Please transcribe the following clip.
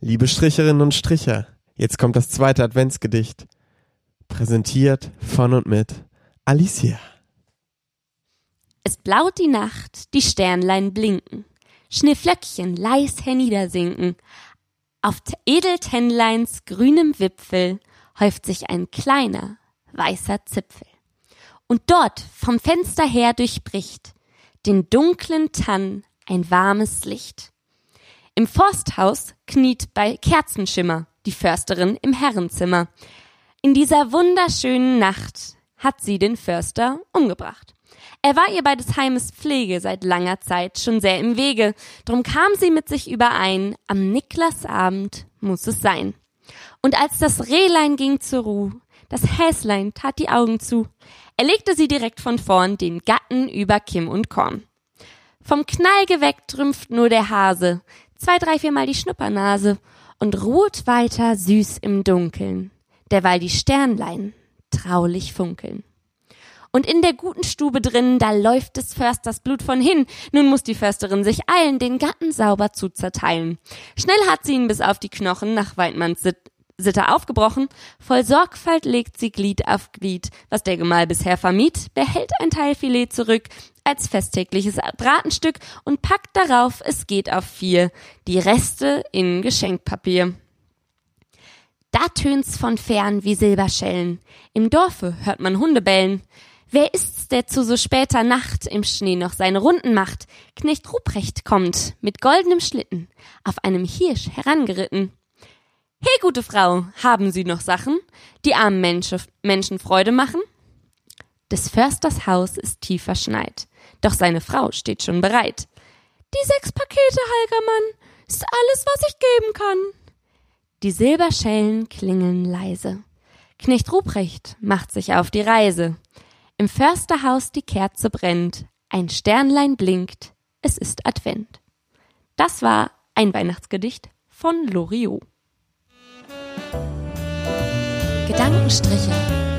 Liebe Stricherinnen und Stricher, jetzt kommt das zweite Adventsgedicht. Präsentiert von und mit Alicia. Es blaut die Nacht, die Sternlein blinken, Schneeflöckchen leis herniedersinken. Auf Edeltennleins grünem Wipfel häuft sich ein kleiner, weißer Zipfel. Und dort vom Fenster her durchbricht den dunklen Tann ein warmes Licht. Im Forsthaus kniet bei Kerzenschimmer die Försterin im Herrenzimmer. In dieser wunderschönen Nacht hat sie den Förster umgebracht. Er war ihr bei des Heimes Pflege seit langer Zeit schon sehr im Wege, drum kam sie mit sich überein, am Niklasabend muss es sein. Und als das Rehlein ging zur Ruh, das Häslein tat die Augen zu, er legte sie direkt von vorn den Gatten über Kim und Korn. Vom Knall geweckt rümpft nur der Hase, zwei, drei, viermal die Schnuppernase und ruht weiter süß im Dunkeln, derweil die Sternlein traulich funkeln. Und in der guten Stube drin, da läuft des Försters Blut von hin. Nun muss die Försterin sich eilen, den Gatten sauber zu zerteilen. Schnell hat sie ihn bis auf die Knochen nach Weidmanns Sitte aufgebrochen. Voll Sorgfalt legt sie Glied auf Glied. Was der Gemahl bisher vermied, behält ein Teil Filet zurück als festtägliches Bratenstück und packt darauf, es geht auf vier, die Reste in Geschenkpapier. Da tönt's von fern wie Silberschellen. Im Dorfe hört man Hunde bellen. Wer ist's, der zu so später Nacht im Schnee noch seine Runden macht? Knecht Ruprecht kommt mit goldenem Schlitten auf einem Hirsch herangeritten. He, gute Frau, haben Sie noch Sachen, die armen Menschen Freude machen? Des Försters Haus ist tief verschneit, doch seine Frau steht schon bereit. Die sechs Pakete, Halgermann, ist alles, was ich geben kann. Die Silberschellen klingeln leise. Knecht Ruprecht macht sich auf die Reise. Im Försterhaus die Kerze brennt, ein Sternlein blinkt, es ist Advent. Das war ein Weihnachtsgedicht von Loriot. Gedankenstriche